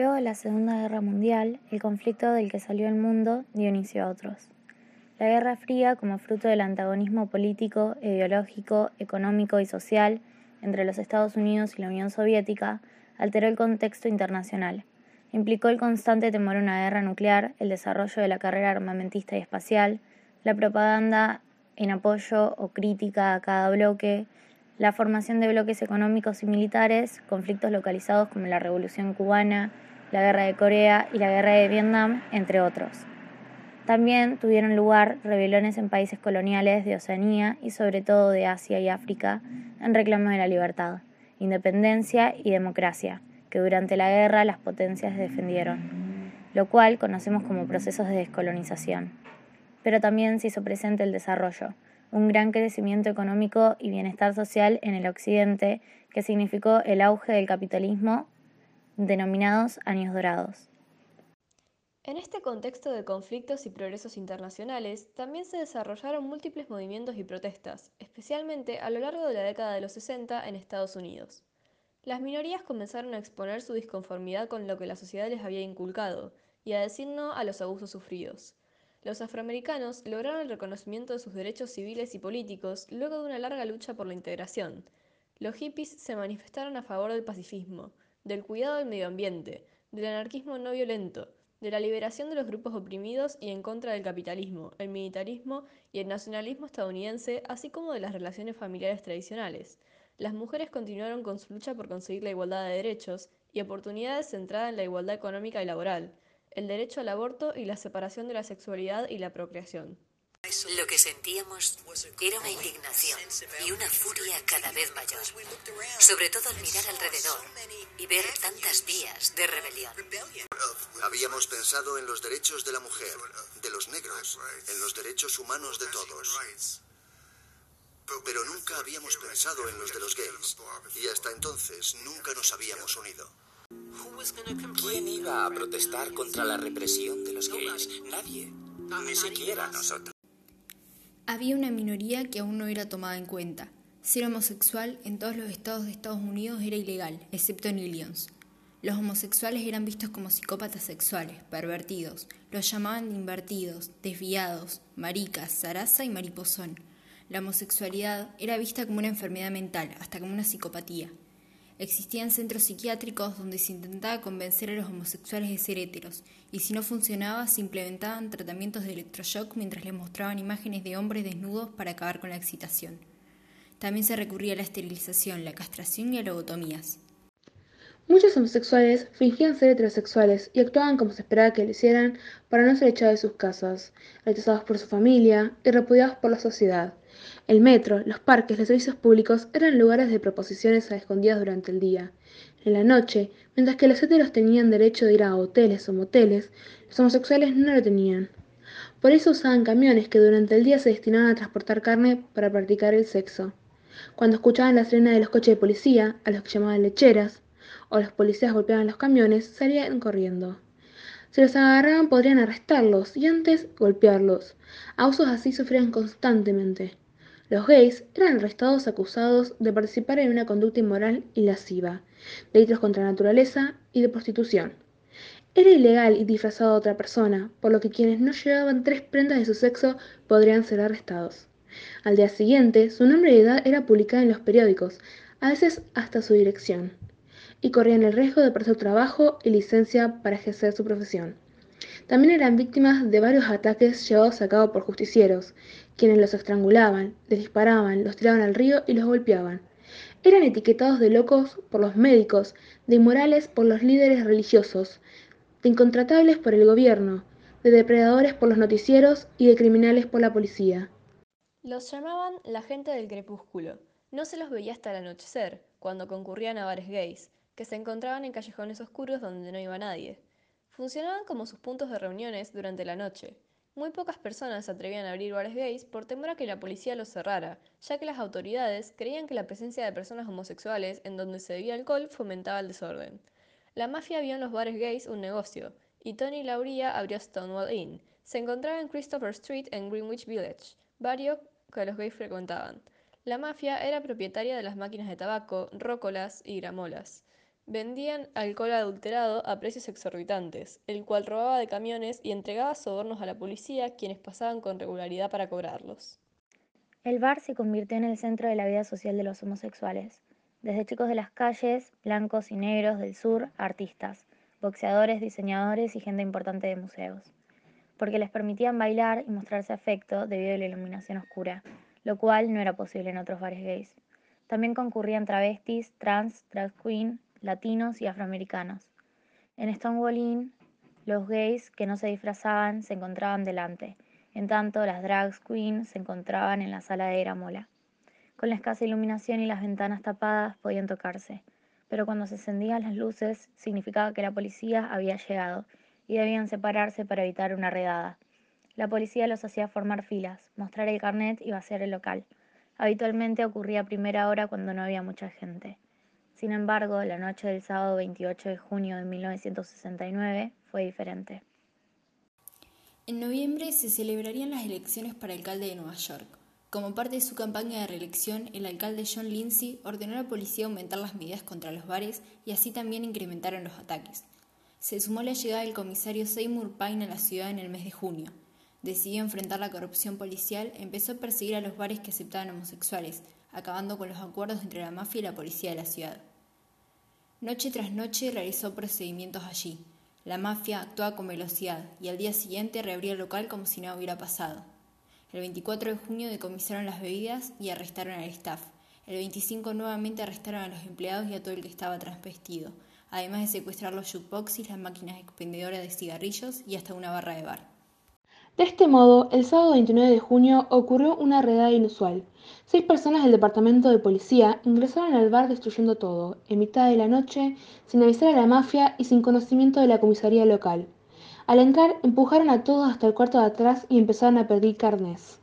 Luego la Segunda Guerra Mundial, el conflicto del que salió el mundo dio inicio a otros. La Guerra Fría, como fruto del antagonismo político, ideológico, económico y social entre los Estados Unidos y la Unión Soviética, alteró el contexto internacional. Implicó el constante temor a una guerra nuclear, el desarrollo de la carrera armamentista y espacial, la propaganda en apoyo o crítica a cada bloque, la formación de bloques económicos y militares, conflictos localizados como la Revolución cubana, la Guerra de Corea y la Guerra de Vietnam, entre otros. También tuvieron lugar rebeliones en países coloniales de Oceanía y sobre todo de Asia y África en reclamo de la libertad, independencia y democracia, que durante la guerra las potencias defendieron, lo cual conocemos como procesos de descolonización. Pero también se hizo presente el desarrollo, un gran crecimiento económico y bienestar social en el Occidente que significó el auge del capitalismo denominados años dorados. En este contexto de conflictos y progresos internacionales, también se desarrollaron múltiples movimientos y protestas, especialmente a lo largo de la década de los 60 en Estados Unidos. Las minorías comenzaron a exponer su disconformidad con lo que la sociedad les había inculcado y a decir no a los abusos sufridos. Los afroamericanos lograron el reconocimiento de sus derechos civiles y políticos luego de una larga lucha por la integración. Los hippies se manifestaron a favor del pacifismo, del cuidado del medio ambiente, del anarquismo no violento, de la liberación de los grupos oprimidos y en contra del capitalismo, el militarismo y el nacionalismo estadounidense, así como de las relaciones familiares tradicionales. Las mujeres continuaron con su lucha por conseguir la igualdad de derechos y oportunidades centradas en la igualdad económica y laboral el derecho al aborto y la separación de la sexualidad y la procreación. Lo que sentíamos era una indignación y una furia cada vez mayor, sobre todo al mirar alrededor y ver tantas vías de rebelión. Habíamos pensado en los derechos de la mujer, de los negros, en los derechos humanos de todos. Pero nunca habíamos pensado en los de los gays y hasta entonces nunca nos habíamos unido. ¿Quién iba a protestar contra la represión de los gays? Nadie. Ni siquiera nosotros. Había una minoría que aún no era tomada en cuenta. Ser homosexual en todos los estados de Estados Unidos era ilegal, excepto en Illinois. Los homosexuales eran vistos como psicópatas sexuales, pervertidos. Los llamaban invertidos, desviados, maricas, zaraza y mariposón. La homosexualidad era vista como una enfermedad mental, hasta como una psicopatía. Existían centros psiquiátricos donde se intentaba convencer a los homosexuales de ser héteros, y si no funcionaba, se implementaban tratamientos de electroshock mientras les mostraban imágenes de hombres desnudos para acabar con la excitación. También se recurría a la esterilización, la castración y a lobotomías. Muchos homosexuales fingían ser heterosexuales y actuaban como se esperaba que lo hicieran para no ser echados de sus casas, rechazados por su familia y repudiados por la sociedad. El metro, los parques, los servicios públicos eran lugares de proposiciones a escondidas durante el día. En la noche, mientras que los heteros tenían derecho de ir a hoteles o moteles, los homosexuales no lo tenían. Por eso usaban camiones que durante el día se destinaban a transportar carne para practicar el sexo. Cuando escuchaban la sirena de los coches de policía, a los que llamaban lecheras, o los policías golpeaban los camiones, salían corriendo. Si los agarraban podrían arrestarlos y antes golpearlos. Abusos así sufrían constantemente. Los gays eran arrestados acusados de participar en una conducta inmoral y lasciva, delitos contra la naturaleza y de prostitución. Era ilegal y disfrazado de otra persona, por lo que quienes no llevaban tres prendas de su sexo podrían ser arrestados. Al día siguiente, su nombre y edad era publicada en los periódicos, a veces hasta su dirección y corrían el riesgo de perder trabajo y licencia para ejercer su profesión. También eran víctimas de varios ataques llevados a cabo por justicieros, quienes los estrangulaban, les disparaban, los tiraban al río y los golpeaban. Eran etiquetados de locos por los médicos, de inmorales por los líderes religiosos, de incontratables por el gobierno, de depredadores por los noticieros y de criminales por la policía. Los llamaban la gente del crepúsculo. No se los veía hasta el anochecer, cuando concurrían a bares gays, que se encontraban en callejones oscuros donde no iba nadie. Funcionaban como sus puntos de reuniones durante la noche. Muy pocas personas se atrevían a abrir bares gays por temor a que la policía los cerrara, ya que las autoridades creían que la presencia de personas homosexuales en donde se bebía alcohol fomentaba el desorden. La mafia vio en los bares gays un negocio, y Tony Lauria abrió Stonewall Inn. Se encontraba en Christopher Street en Greenwich Village, barrio que los gays frecuentaban. La mafia era propietaria de las máquinas de tabaco, rócolas y gramolas. Vendían alcohol adulterado a precios exorbitantes, el cual robaba de camiones y entregaba sobornos a la policía, quienes pasaban con regularidad para cobrarlos. El bar se convirtió en el centro de la vida social de los homosexuales, desde chicos de las calles, blancos y negros del sur, artistas, boxeadores, diseñadores y gente importante de museos, porque les permitían bailar y mostrarse afecto debido a la iluminación oscura, lo cual no era posible en otros bares gays. También concurrían travestis, trans, drag queen, latinos y afroamericanos. En Stonewall Inn, los gays que no se disfrazaban se encontraban delante, en tanto las drag queens se encontraban en la sala de Gramola. Con la escasa iluminación y las ventanas tapadas podían tocarse, pero cuando se encendían las luces significaba que la policía había llegado y debían separarse para evitar una redada. La policía los hacía formar filas, mostrar el carnet y vaciar el local. Habitualmente ocurría a primera hora cuando no había mucha gente. Sin embargo, la noche del sábado 28 de junio de 1969 fue diferente. En noviembre se celebrarían las elecciones para alcalde de Nueva York. Como parte de su campaña de reelección, el alcalde John Lindsay ordenó a la policía aumentar las medidas contra los bares y así también incrementaron los ataques. Se sumó la llegada del comisario Seymour Pine a la ciudad en el mes de junio. Decidió enfrentar la corrupción policial, empezó a perseguir a los bares que aceptaban homosexuales, acabando con los acuerdos entre la mafia y la policía de la ciudad. Noche tras noche realizó procedimientos allí. La mafia actuaba con velocidad y al día siguiente reabría el local como si nada hubiera pasado. El 24 de junio decomisaron las bebidas y arrestaron al staff. El 25 nuevamente arrestaron a los empleados y a todo el que estaba transvestido, además de secuestrar los jukeboxes, las máquinas expendedoras de cigarrillos y hasta una barra de bar. De este modo, el sábado 29 de junio ocurrió una redada inusual. Seis personas del departamento de policía ingresaron al bar destruyendo todo, en mitad de la noche, sin avisar a la mafia y sin conocimiento de la comisaría local. Al entrar, empujaron a todos hasta el cuarto de atrás y empezaron a pedir carnes.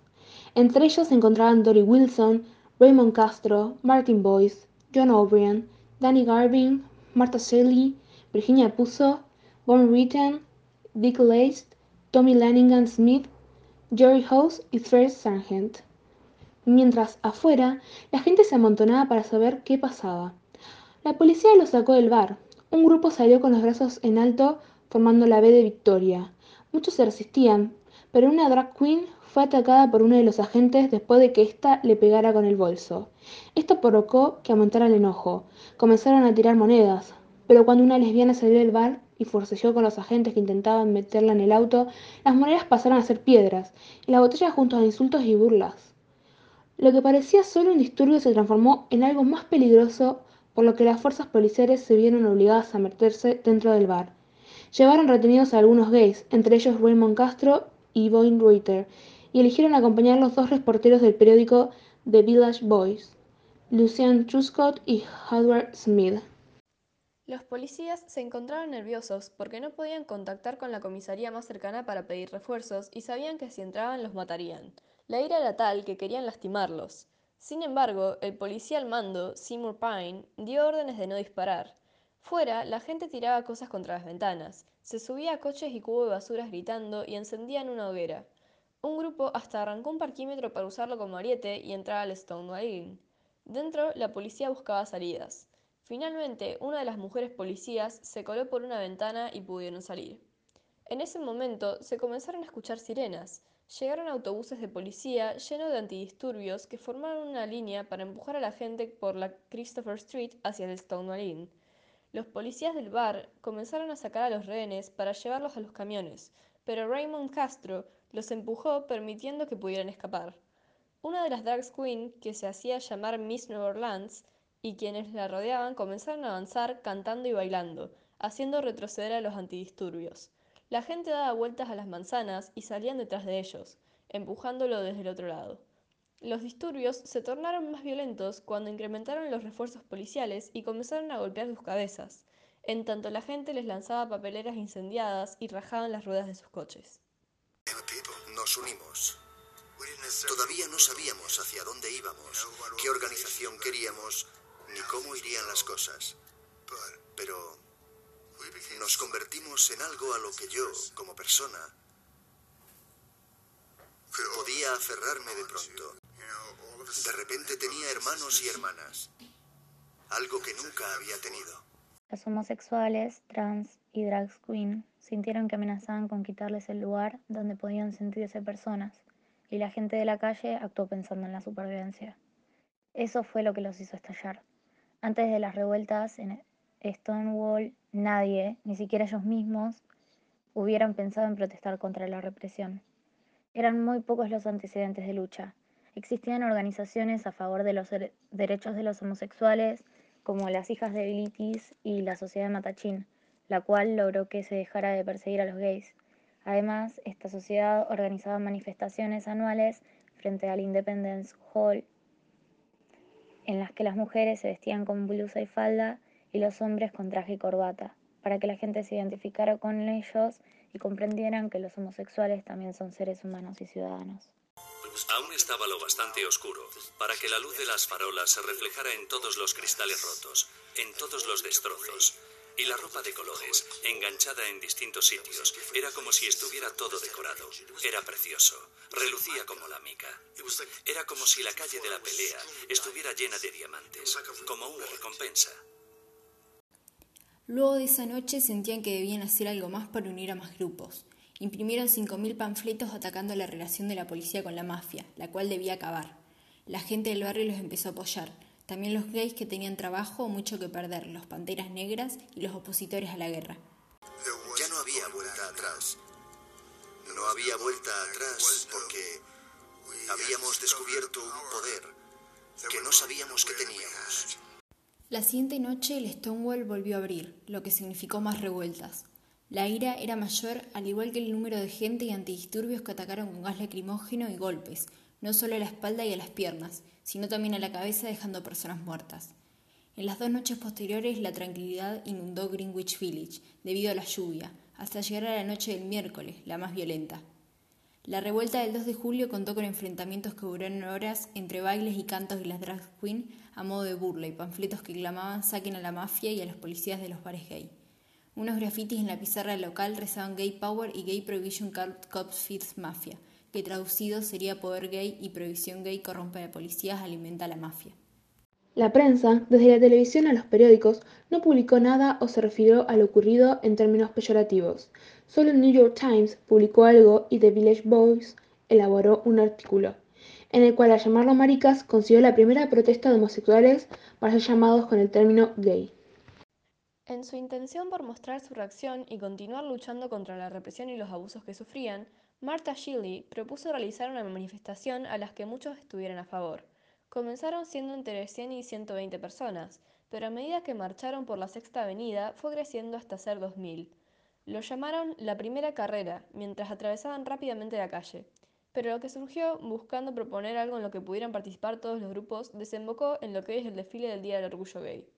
Entre ellos se encontraban Dory Wilson, Raymond Castro, Martin Boyce, John O'Brien, Danny Garvin, Martha Shelley, Virginia Puzo, Von Ritten, Dick Laced, Tommy Lanigan Smith, Jerry House y Fred Sargent. Mientras, afuera, la gente se amontonaba para saber qué pasaba. La policía los sacó del bar. Un grupo salió con los brazos en alto formando la B de Victoria. Muchos se resistían, pero una drag queen fue atacada por uno de los agentes después de que ésta le pegara con el bolso. Esto provocó que aumentara el enojo. Comenzaron a tirar monedas, pero cuando una lesbiana salió del bar y forcejeó con los agentes que intentaban meterla en el auto, las monedas pasaron a ser piedras, y la botella junto a insultos y burlas. Lo que parecía solo un disturbio se transformó en algo más peligroso, por lo que las fuerzas policiales se vieron obligadas a meterse dentro del bar. Llevaron retenidos a algunos gays, entre ellos Raymond Castro y Boyne Reuter, y eligieron acompañar los dos reporteros del periódico The Village Boys, Lucian Truscott y Howard Smith. Los policías se encontraban nerviosos porque no podían contactar con la comisaría más cercana para pedir refuerzos y sabían que si entraban los matarían. La ira era tal que querían lastimarlos. Sin embargo, el policía al mando, Seymour Pine, dio órdenes de no disparar. Fuera, la gente tiraba cosas contra las ventanas, se subía a coches y cubos de basuras gritando y encendían una hoguera. Un grupo hasta arrancó un parquímetro para usarlo como ariete y entrar al Stonewall Inn. Dentro, la policía buscaba salidas. Finalmente, una de las mujeres policías se coló por una ventana y pudieron salir. En ese momento se comenzaron a escuchar sirenas. Llegaron autobuses de policía llenos de antidisturbios que formaron una línea para empujar a la gente por la Christopher Street hacia el Stonewall Inn. Los policías del bar comenzaron a sacar a los rehenes para llevarlos a los camiones, pero Raymond Castro los empujó permitiendo que pudieran escapar. Una de las drag queen, que se hacía llamar Miss New Orleans, y quienes la rodeaban comenzaron a avanzar cantando y bailando, haciendo retroceder a los antidisturbios. La gente daba vueltas a las manzanas y salían detrás de ellos, empujándolo desde el otro lado. Los disturbios se tornaron más violentos cuando incrementaron los refuerzos policiales y comenzaron a golpear sus cabezas, en tanto la gente les lanzaba papeleras incendiadas y rajaban las ruedas de sus coches. Nos unimos. Todavía no sabíamos hacia dónde íbamos, qué organización queríamos cómo irían las cosas. Pero nos convertimos en algo a lo que yo, como persona, podía aferrarme de pronto. De repente tenía hermanos y hermanas, algo que nunca había tenido. Los homosexuales, trans y drag queen sintieron que amenazaban con quitarles el lugar donde podían sentirse personas, y la gente de la calle actuó pensando en la supervivencia. Eso fue lo que los hizo estallar. Antes de las revueltas en Stonewall, nadie, ni siquiera ellos mismos, hubieran pensado en protestar contra la represión. Eran muy pocos los antecedentes de lucha. Existían organizaciones a favor de los derechos de los homosexuales, como las Hijas de Bilitis y la Sociedad de Matachín, la cual logró que se dejara de perseguir a los gays. Además, esta sociedad organizaba manifestaciones anuales frente al Independence Hall, en las que las mujeres se vestían con blusa y falda y los hombres con traje y corbata para que la gente se identificara con ellos y comprendieran que los homosexuales también son seres humanos y ciudadanos. Aún estaba lo bastante oscuro para que la luz de las farolas se reflejara en todos los cristales rotos, en todos los destrozos. Y la ropa de colores, enganchada en distintos sitios, era como si estuviera todo decorado. Era precioso, relucía como la mica. Era como si la calle de la pelea estuviera llena de diamantes, como una recompensa. Luego de esa noche sentían que debían hacer algo más para unir a más grupos. Imprimieron 5.000 panfletos atacando la relación de la policía con la mafia, la cual debía acabar. La gente del barrio los empezó a apoyar, también los gays que tenían trabajo o mucho que perder, los panteras negras y los opositores a la guerra. Ya no había vuelta atrás. No había vuelta atrás porque habíamos descubierto un poder que no sabíamos que teníamos. La siguiente noche el Stonewall volvió a abrir, lo que significó más revueltas. La ira era mayor, al igual que el número de gente y antidisturbios que atacaron con gas lacrimógeno y golpes, no solo a la espalda y a las piernas, sino también a la cabeza dejando personas muertas. En las dos noches posteriores la tranquilidad inundó Greenwich Village debido a la lluvia, hasta llegar a la noche del miércoles, la más violenta. La revuelta del 2 de julio contó con enfrentamientos que duraron horas entre bailes y cantos de las drag queen a modo de burla y panfletos que clamaban saquen a la mafia y a los policías de los bares gay. Unos grafitis en la pizarra local rezaban Gay Power y Gay Prohibition Cops Feeds Mafia, que traducido sería Poder Gay y Prohibición Gay corrompe a policías, alimenta a la mafia. La prensa, desde la televisión a los periódicos, no publicó nada o se refirió a lo ocurrido en términos peyorativos. Solo el New York Times publicó algo y The Village Voice elaboró un artículo, en el cual al llamarlo maricas consiguió la primera protesta de homosexuales para ser llamados con el término gay. En su intención por mostrar su reacción y continuar luchando contra la represión y los abusos que sufrían, Martha Shelley propuso realizar una manifestación a la que muchos estuvieran a favor. Comenzaron siendo entre 100 y 120 personas, pero a medida que marcharon por la Sexta Avenida fue creciendo hasta ser 2.000. Lo llamaron la primera carrera, mientras atravesaban rápidamente la calle. Pero lo que surgió, buscando proponer algo en lo que pudieran participar todos los grupos, desembocó en lo que es el desfile del Día del Orgullo Gay.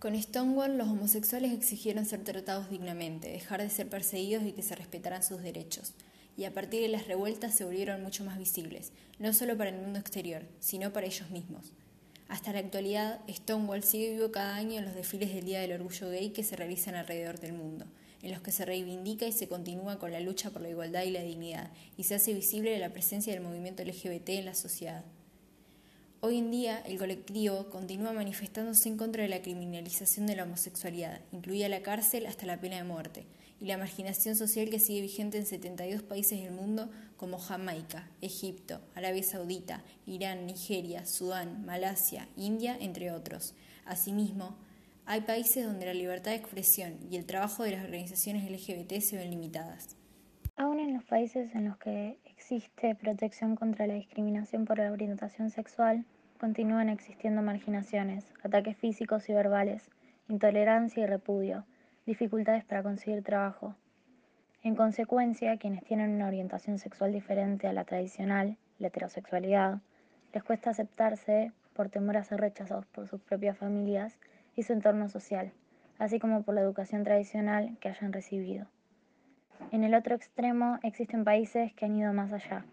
Con Stonewall, los homosexuales exigieron ser tratados dignamente, dejar de ser perseguidos y que se respetaran sus derechos y a partir de las revueltas se volvieron mucho más visibles, no solo para el mundo exterior, sino para ellos mismos. Hasta la actualidad, Stonewall sigue vivo cada año en los desfiles del Día del Orgullo Gay que se realizan alrededor del mundo, en los que se reivindica y se continúa con la lucha por la igualdad y la dignidad, y se hace visible la presencia del movimiento LGBT en la sociedad. Hoy en día, el colectivo continúa manifestándose en contra de la criminalización de la homosexualidad, incluida la cárcel hasta la pena de muerte, y la marginación social que sigue vigente en 72 países del mundo como Jamaica, Egipto, Arabia Saudita, Irán, Nigeria, Sudán, Malasia, India, entre otros. Asimismo, hay países donde la libertad de expresión y el trabajo de las organizaciones LGBT se ven limitadas. Aún en los países en los que existe protección contra la discriminación por la orientación sexual, continúan existiendo marginaciones, ataques físicos y verbales, intolerancia y repudio, dificultades para conseguir trabajo. En consecuencia, quienes tienen una orientación sexual diferente a la tradicional, la heterosexualidad, les cuesta aceptarse por temor a ser rechazados por sus propias familias y su entorno social, así como por la educación tradicional que hayan recibido. En el otro extremo existen países que han ido más allá,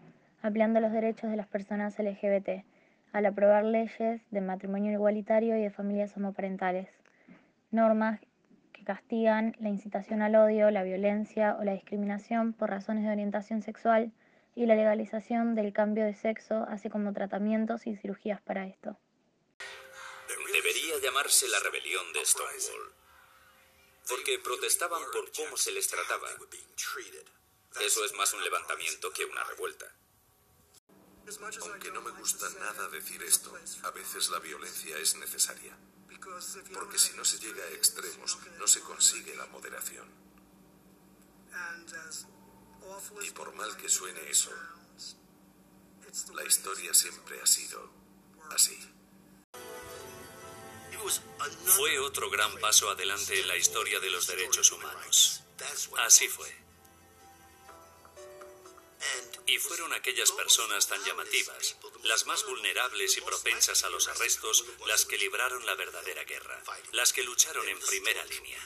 ampliando los derechos de las personas LGBT, al aprobar leyes de matrimonio igualitario y de familias homoparentales, normas castigan la incitación al odio, la violencia o la discriminación por razones de orientación sexual y la legalización del cambio de sexo, así como tratamientos y cirugías para esto. Debería llamarse la rebelión de Stonewall. porque protestaban por cómo se les trataba. Eso es más un levantamiento que una revuelta. Aunque no me gusta nada decir esto, a veces la violencia es necesaria. Porque si no se llega a extremos, no se consigue la moderación. Y por mal que suene eso, la historia siempre ha sido así. Fue otro gran paso adelante en la historia de los derechos humanos. Así fue. Y fueron aquellas personas tan llamativas, las más vulnerables y propensas a los arrestos, las que libraron la verdadera guerra, las que lucharon en primera línea.